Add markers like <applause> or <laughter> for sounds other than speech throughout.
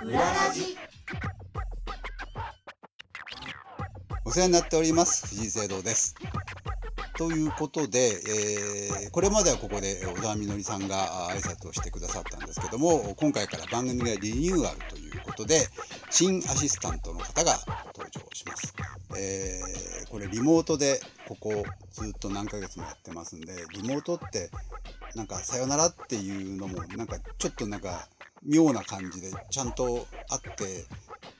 裏ラジお世話になっております藤井聖堂です。ということで、えーこれまではここで小田みのりさんが挨拶をしてくださったんですけども今回から番組がリニューアルということで新アシスタントの方が登場します。えーこれリモートでここずっと何ヶ月もやってますんでリモートってなんかさよならっていうのもなんかちょっとなんか妙な感じでちゃんと会って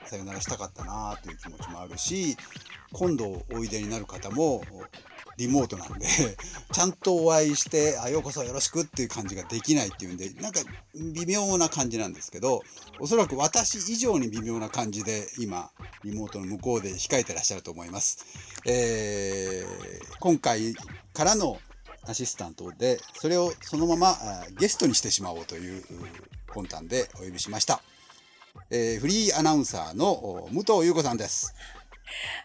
さよならしたかったなという気持ちもあるし今度おいでになる方もリモートなんで <laughs> ちゃんとお会いして「あようこそよろしく」っていう感じができないっていうんでなんか微妙な感じなんですけどおそらく私以上に微妙な感じで今リモートの向こうで控えてらっしゃると思います。えー今回からのアシスタントでそれをそのままゲストにしてしまおうというう魂胆でお呼びしました。えーフリーアナウンサーのお武藤優子さんです。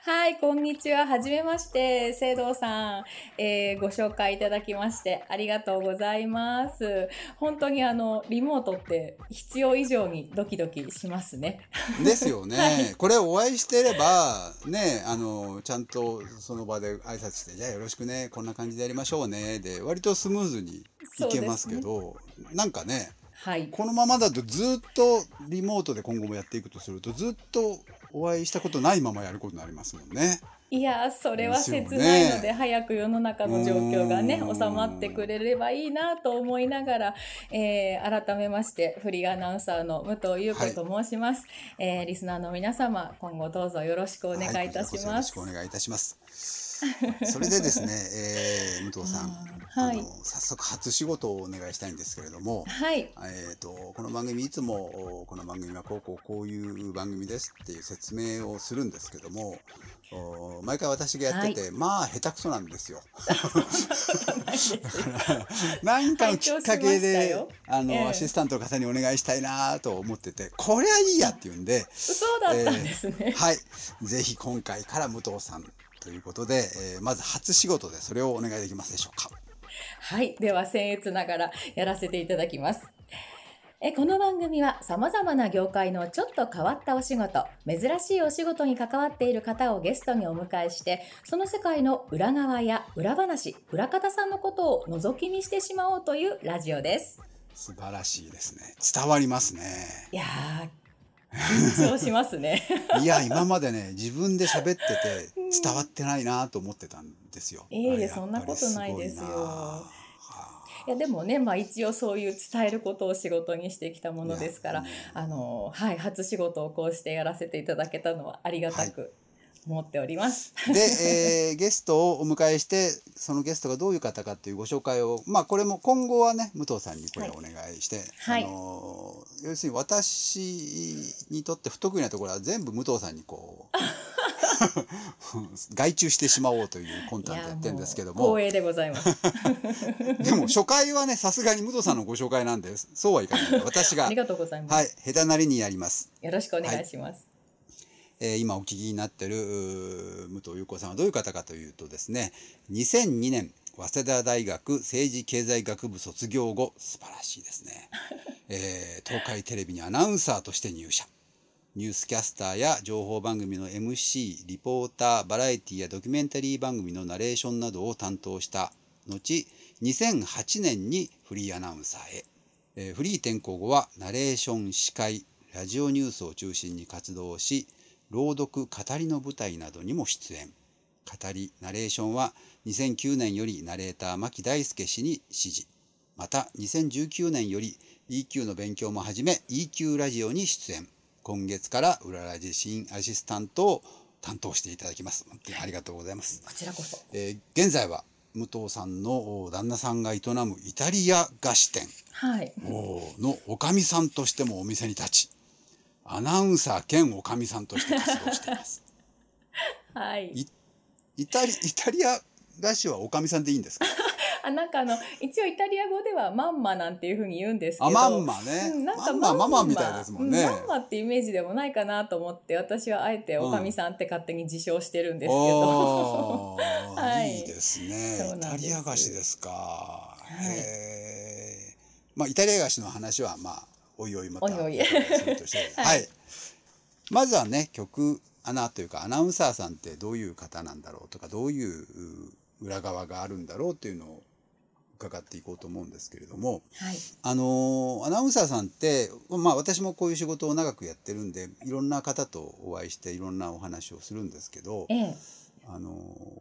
はい、こんにちは。はじめまして、聖堂さん、えーご紹介いただきましてありがとうございます。本当にあの、リモートって必要以上にドキドキしますね。ですよね、<laughs> はいこれお会いしていればねあのちゃんとその場で挨拶して「じゃあよろしくねこんな感じでやりましょうね」で割とスムーズにいけますけどなんかねはい。このままだとずっとリモートで今後もやっていくとするとずっとお会いしたことないままやることになりますもんね。いやー、それは切ないので、早く世の中の状況がね、うん収まってくれればいいなと思いながら、えー改めまして、フリーアナウンサーの武藤優子と申します。えーリスナーの皆様、今後どうぞよろしくお願いいたしはこちらこそよろます。しくお願いいたします。それでですね、<laughs> えー武藤さん、はいあの早速初仕事をお願いしたいんですけれども、はい。えー、とこの番組いつもおこの番組はこうこうこういう番組ですっていう説明をするんですけどもお毎回私がやってて、まあ下手くそなんですよ。<laughs> 何かのきっかけで <laughs> よあの、ええアシスタントの方にお願いしたいなと思っててこれはいいやっていうんで、そうだったんですね。はいぜひ今回から武藤さんということで、えーまず初仕事でそれをお願いできますでしょうか。はい。では、僭越ながらやらせていただきます。えこの番組は様々な業界のちょっと変わったお仕事、珍しいお仕事に関わっている方をゲストにお迎えして、その世界の裏側や裏話、裏方さんのことを覗き見してしまおうというラジオです。素晴らしいですね伝わりますね。いやー、緊張しますね。<laughs> いや今までね自分で喋ってて伝わってないなと思ってたんですよ。いえいえそんなことないですよ。いやでもね、まあ一応そういう伝えることを仕事にしてきたものですからあの、はい、初仕事をこうしてやらせていただけたのはありがたく思っております。で、えーゲストをお迎えしてそのゲストがどういう方かっていうご紹介をまあこれも今後はね武藤さんにこれをお願いして、はいあのー要するに私にとって不得意なところは全部武藤さんにこう <laughs> 外注してしまおうという魂胆でやってるんですけども光栄でございます。<laughs> でも初回はねさすがに武藤さんのご紹介なんでそうはいかない私がありがとうございます。はい下手なりにやります。よろしくお願いします。えー今お聞きになってる武藤優子さんはどういう方かというとですね2002年早稲田大学政治経済学部卒業後素晴らしいですね、<laughs> えー東海テレビにアナウンサーとして入社。ニュースキャスターや情報番組の MC リポーターバラエティやドキュメンタリー番組のナレーションなどを担当した後2008年にフリーアナウンサーへ。えーフリー転校後はナレーション司会ラジオニュースを中心に活動し朗読語りの舞台などにも出演。語りナレーションは2009年よりナレーター牧大輔氏に指示。また2019年より EQ の勉強も始め EQ ラジオに出演。今月から裏ラジ新アシスタントを担当していただきます。ありがとうございます。こちらこそ。えー現在は武藤さんのお旦那さんが営むイタリア菓子店。のおかみさんとしてもお店に立ちアナウンサー兼おかみさんとして活動しています。<laughs> はい。いイタリイタリア菓子はおかみさんでいいんですか？<laughs> あ、なんかあの、一応イタリア語ではマンマなんていうふうに言うんですけど。あまんまね、うん、なんかまんまママみたいですもんね、うマンマってイメージでもないかなと思って、私はあえておかみさんって勝手に自称してるんですけど。あー <laughs> はい。いいですね。イタリア菓子ですか、い。へえまあイタリア菓子の話はまあおいおいまた。おいおい。<laughs> はい。はい、まずはね曲アナというかアナウンサーさんってどういう方なんだろうとかどういうう裏側があるんだろうっていうのを伺っていこうと思うんですけれども。はい。あのーアナウンサーさんって、まあ、私もこういう仕事を長くやってるんでいろんな方とお会いしていろんなお話をするんですけど、ええ。あの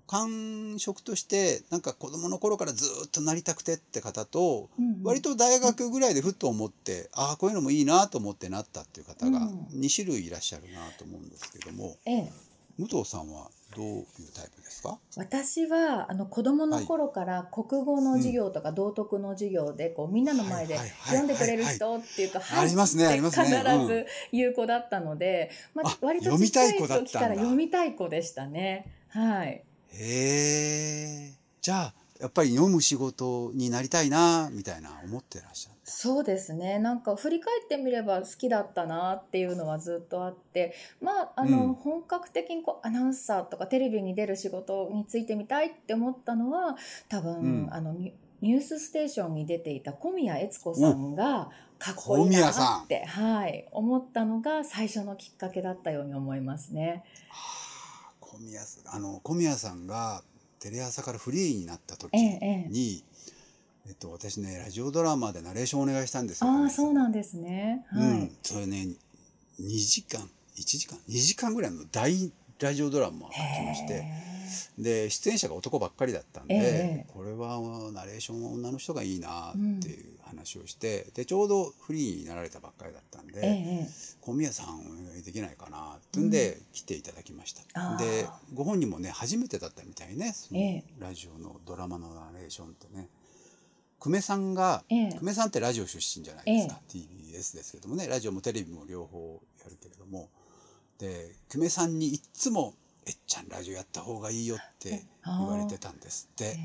感触としてなんか子供の頃からずっとなりたくてって方と割と大学ぐらいでふっと思って、ああこういうのもいいなと思ってなったっていう方がうん。2種類いらっしゃるなと思うんですけども、ええ。武藤さんはどういうタイプですか？私はあの子供の頃から国語の授業とか道徳の授業でこうみんなの前ではいはいはい読んでくれる人っていうと「ありますねありますね。ってうん。必ず言う子だったので、まああ、割と読みちっちゃい時から読みたい子でしたね。はい。へえ。じゃあやっぱり読む仕事になりたいなみたいな思ってらっしゃる。そうですね。なんか振り返ってみれば好きだったなっていうのはずっとあって。まああの、うん。本格的にこうアナウンサーとかテレビに出る仕事についてみたいって思ったのは多分、うん。あのニニュースステーションに出ていた小宮悦子さんがかっこいいなって、はい、思ったのが最初のきっかけだったように思いますね。はあ小宮さんあの小宮さんがテレ朝からフリーになった時ええええっと、私ねラジオドラマでナレーションお願いしたんですよ。ああそうなんですね。はい。うん、それね2時間1時間2時間ぐらいの大ラジオドラマが来ましてへで出演者が男ばっかりだったんで、ええこれはナレーションは女の人がいいなっていう話をして、でちょうどフリーになられたばっかりだったんで、えええ小宮さんお願いできないかなってんで来ていただきました、でご本人もね初めてだったみたいねそのええ。ラジオのドラマのナレーションってね。久米さんがええ。久米さんってラジオ出身じゃないですか、TBS ですけどもねラジオもテレビも両方やるけれども。で久米さんにいっつも「えっちゃんラジオやった方がいいよ」って言われてたんですって。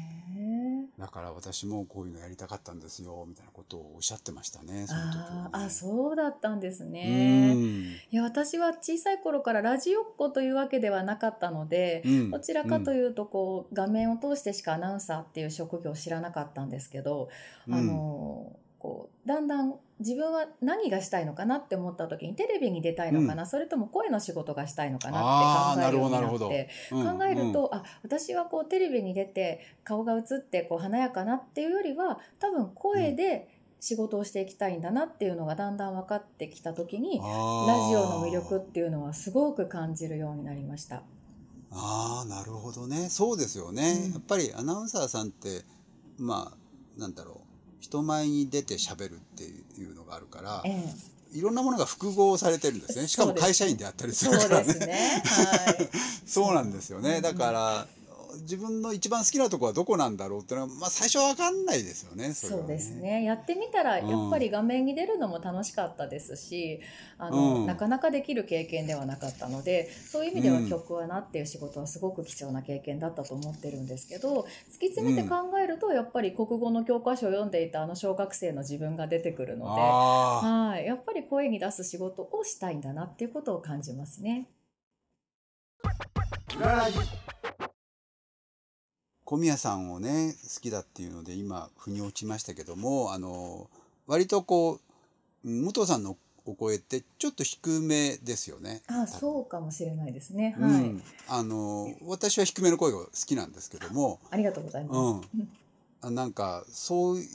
だから私もこういうのやりたかったんですよみたいなことをおっしゃってましたねその時はね。あそうだったんですうね。ん。いや私は小さい頃からラジオっ子というわけではなかったので、うん。どちらかとうんいうとこう画面を通してしかアナウンサーっていう職業を知らなかったんですけど、うん。あのこうだんだん自分は何がしたいのかなって思った時にテレビに出たいのかな、それとも声の仕事がしたいのかなって考えるようになると、あ私はこうテレビに出て顔が映ってこう華やかなっていうよりは多分声で仕事をしていきたいんだなっていうのがだんだん分かってきた時に、ラジオの魅力っていうのはすごく感じるようになりました。ああなるほどね。そうですよね、うん。やっぱりアナウンサーさんってまあなんだろう人前に出て喋るっていうのがあるからええ、いろんなものが複合されてるんですね。しかも会社員であったりすそうるからね。ですね。はい。<laughs> そうなんですよね。うんだから自分の一番好きなところはどこなんだろうっていうのは、まあ、最初は分かんないですよねそれはそうですね。やってみたらうん。やっぱり画面に出るのも楽しかったですし、あの、うん。なかなかできる経験ではなかったので、そういう意味ではうん。曲はなっていう仕事はすごく貴重な経験だったと思ってるんですけど、突き詰めて考えるとやっぱり国語の教科書を読んでいたあの小学生の自分が出てくるので、はい、やっぱり声に出す仕事をしたいんだなっていうことを感じますね。小宮さんをね好きだっていうので今腑に落ちましたけどもあの割とこううん武藤さんのお声ってちょっと低めですよね。あ、そうかもしれないですね。うはい。ん、あの私は低めの声が好きなんですけども、ありがとうございます。うんあなんかそうい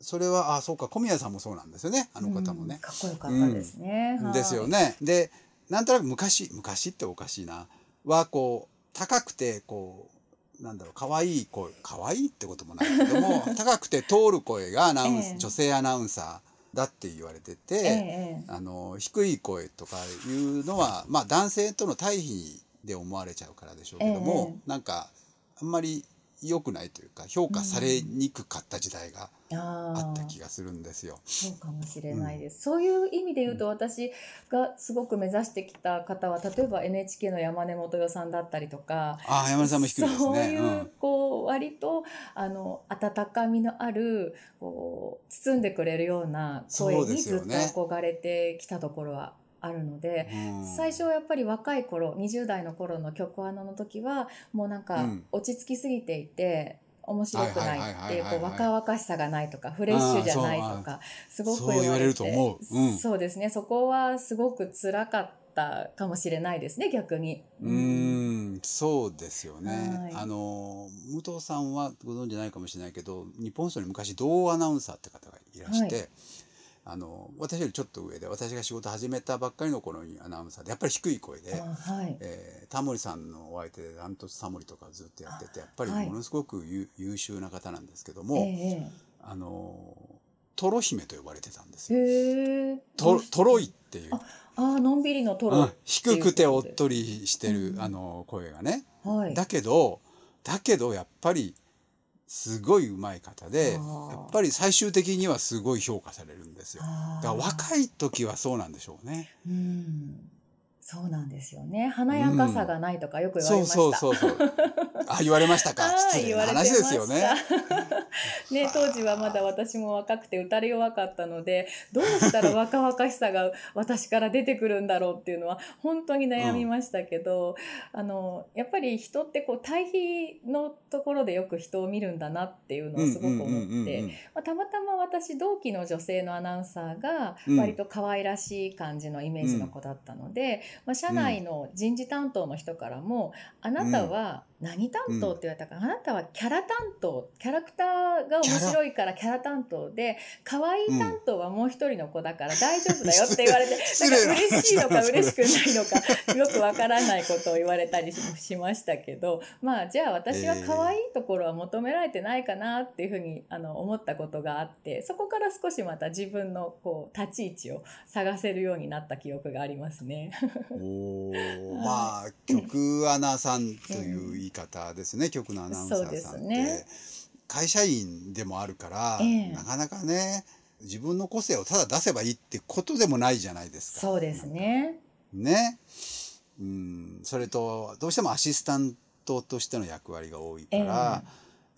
それはあそうか小宮さんもそうなんですよねあの方もね。うんかっこよかったですね。はいですよ。ね。でなんとなく昔昔っておかしいなはこう高くてこうなんだろう可愛い声可愛いってこともないけども <laughs> 高くて通る声がアナウンス、ええ。女性アナウンサーだって言われてて、ええあの低い声とかいうのは、まあ、男性との対比で思われちゃうからでしょうけども、え。なんかあんまり良くないというか評価されにくかった時代がああったあ気がするんですよ。そうかもしれないです、そういう意味で言うと私がすごく目指してきた方は例えば NHK の山根元代さんだったりとかああ山根さんも低いですね。そういう、うんこう割とあの温かみのあるこう包んでくれるような声にずっと憧れてきたところはあるので、うん。最初はやっぱり若い頃20代の頃の曲穴の時はもうなんかうん。落ち着きすぎていて、面白くないってこう若々しさがないとかフレッシュじゃないとかすごくそう言われそうですね。そこはすごく辛かったかもしれないですね逆に。うーん、そうですよね。はい。あの、武藤さんはご存知ないかもしれないけど、日本放送に昔、同アナウンサーって方がいらして、あの、私よりちょっと上で、私が仕事始めたばっかりの頃にアナウンサーで、やっぱり低い声で、あはい。えータモリさんのお相手で、ダントツタモリとかずっとやってて、やっぱりはい。ものすごく優優秀な方なんですけどえも、えあの、トロ姫と呼ばれてたんですえよ。え。へえトトロイっていう。ああーのんびりのトロ。うん、低くておっとり、りしてる、うん。あの声がね、はい、だけどだけどやっぱりすごい上手い方でやっぱり最終的にはすごい評価されるんですよ。だから若い時はそうなんでしょうね。うんそうなんですよね。華やかさがないとかよく言われました。そうそうそうあ言われましたか。<laughs> はい失礼な話ですよね。ね当時はまだ私も若くて打たれ弱かったのでどうしたら若々しさが私から出てくるんだろうっていうのは本当に悩みましたけど、あのやっぱり人ってこう対比のところでよく人を見るんだなっていうのをすごく思って。まあ、たまたま私同期の女性のアナウンサーがうん。割と可愛らしい感じのイメージの子だったので、まあ、社内の人事担当の人からも「あなたは何担当?」って言われたから「あなたはキャラ担当。キャラクターが面白いからキャラ担当で可愛い担当はもう一人の子だから大丈夫だよ」って言われて、<laughs> 失礼なんか嬉しいのか嬉しくないのかよくわからないことを言われたりししましたけどまあじゃあ私は可愛いところは求められてないかなっていうふうにあの思ったことがあってそこから少しまた自分のこう立ち位置を探せるようになった記憶がありますね。お <laughs> まあ <laughs> 局アナさんという言い方ですね、局のアナウンサーさんって、ね。会社員でもあるから、ええ。なかなかね自分の個性をただ出せばいいってことでもないじゃないですか。そうですね。ね。うん、それとどうしてもアシスタントとしての役割が多いから、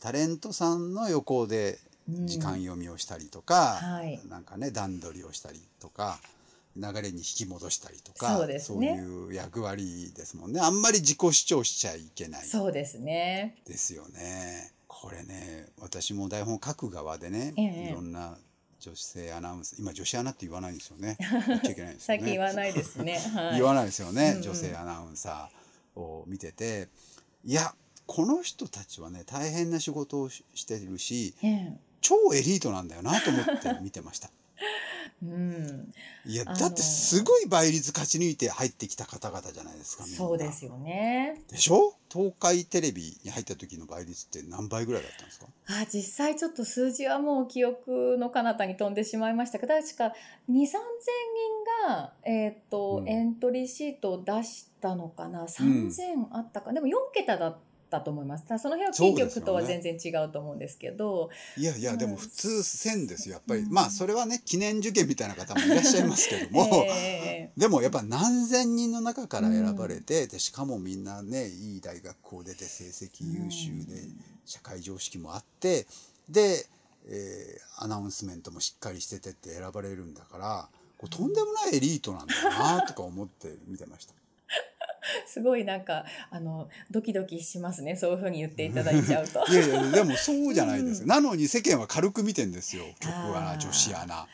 タレントさんの横でうん。時間読みをしたりとか、はい。なんかね段取りをしたりとか流れに引き戻したりとかそうですねそういう役割ですもんねあんまり自己主張しちゃいけないそうですね。ですよね。これね私も台本書く側でね、ええいろんな女性アナウンサー今女子アナって言わないんですよね <laughs> 言っちゃいけないんですよ最ね近言わないですね。<laughs> はい。言わないですよね、うんうん女性アナウンサーを見てていやこの人たちはね大変な仕事をししてるしええ超エリートなんだよなと思って見てました。<laughs> うん、いやだってすごい倍率勝ち抜いて入ってきた方々じゃないですかそうですよね。でしょ？東海テレビに入った時の倍率って何倍ぐらいだったんですか？あ実際ちょっと数字はもう記憶の彼方に飛んでしまいましたけど確か2 3 0 0 0人が、えーとうん。エントリーシートを出したのかな？3000あったか、でも4桁だったと思います。ただその辺はキー局とは全然違うと思うんですけど。いやいやうん。でも普通1000ですよやっぱり、うん。まあそれはね記念受験みたいな方もいらっしゃいますけども、<laughs> えでもやっぱ何千人の中から選ばれて、でしかもみんなねいい大学校出て成績優秀で、社会常識もあってで、えーアナウンスメントもしっかりしててって選ばれるんだからとんでもないエリートなんだなとか思って見てました。ー <laughs> すごいなんかあのドキドキしますね。そういうふうに言っていただいちゃうと。<laughs> いやいやでもそうじゃないですよ、うん。なのに世間は軽く見てんですよ。局アナ女子アナ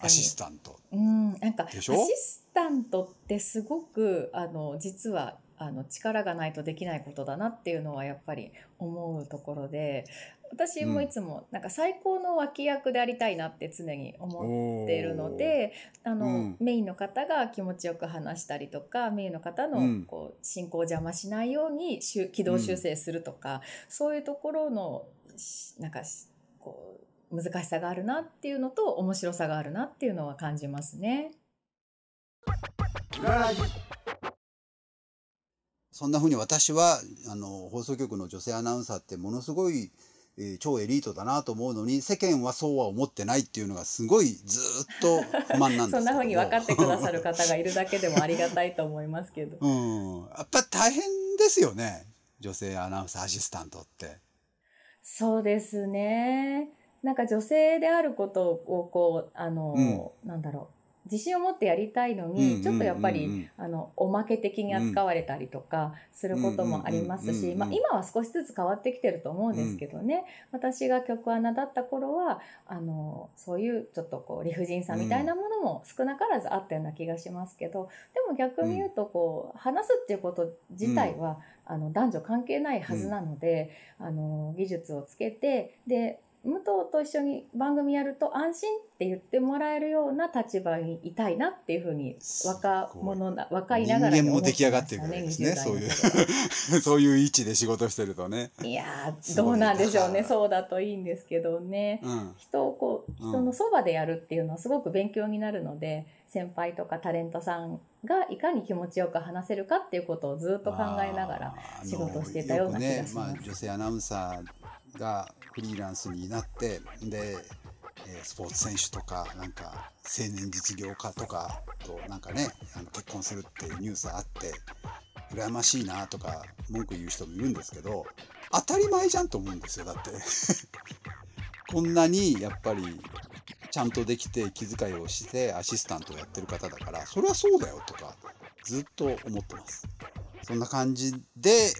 アシスタント。うん、なんかアシスタントってすごくあの実はあの力がないとできないことだなっていうのはやっぱり思うところで私もいつもなんか最高の脇役でありたいなって常に思っているのであの、うん。メインの方が気持ちよく話したりとかメインの方のうん。こう進行を邪魔しないようにしゅ軌道修正するとか、そういうところのしなんかしこう難しさがあるなっていうのと面白さがあるなっていうのは感じますね。そんなふうに私はあの放送局の女性アナウンサーってものすごい、えー超エリートだなと思うのに世間はそうは思ってないっていうのがすごいずーっと不満なんですけど <laughs> そんな風に分かってくださる方がいるだけでもありがたいと思いますけど。<laughs> うん、やっぱ大変ですよね女性アナウンサーアシスタントって。そうですね。なんか女性であることをこうあの、なんだろう自信を持ってやりたいのうんに、ちょっとやっぱり、あのおまけ的に扱われたりとかすることもありますし、まあ、今は少しずつ変わってきてると思うんですけどね、私が曲穴だった頃はあのそういうちょっとこう理不尽さみたいなものも少なからずあったような気がしますけどでも逆に言うとこう話すっていうこと自体は、あの男女関係ないはずなので、あの技術をつけてで武藤と一緒に番組やると安心って言ってもらえるような立場にいたいなっていうふうに若者な若いながらに人間も出来上がっていくわけですねそういう。<laughs> そういう位置で仕事してるとね。いやどうなんでしょうねそうだといいんですけどね。うん。人をこううん。人のそばでやるっていうのはすごく勉強になるので、先輩とかタレントさんがいかに気持ちよく話せるかっていうことをずっと考えながら仕事をしていたような気がします。あのよくねまあ、女性アナウンサーがフリーランスになってで、スポーツ選手とかなんか青年実業家とかとなんかねあの結婚するっていうニュースあって羨ましいなとか文句言う人もいるんですけど当たり前じゃんと思うんですよだって。<laughs> こんなにやっぱりちゃんとできて気遣いをしてアシスタントをやってる方だからそれはそうだよとかずっと思ってます。そんな感じで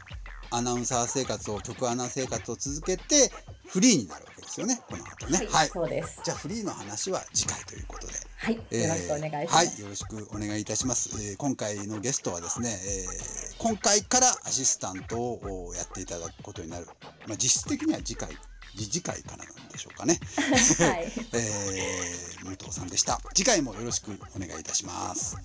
アナウンサー生活を曲アナ生活を続けてフリーになるわけですよねこの後ねはい、はい、そうですじゃあフリーの話は次回ということではいよろしくお願いします、はい、よろしくお願いいたします。えー今回のゲストはですね、えー今回からアシスタントをやっていただくことになる。まあ、実質的には次回、次次回からなんでしょうかね。<laughs> はい <laughs> えー、武藤さんでした。次回もよろしくお願いいたします。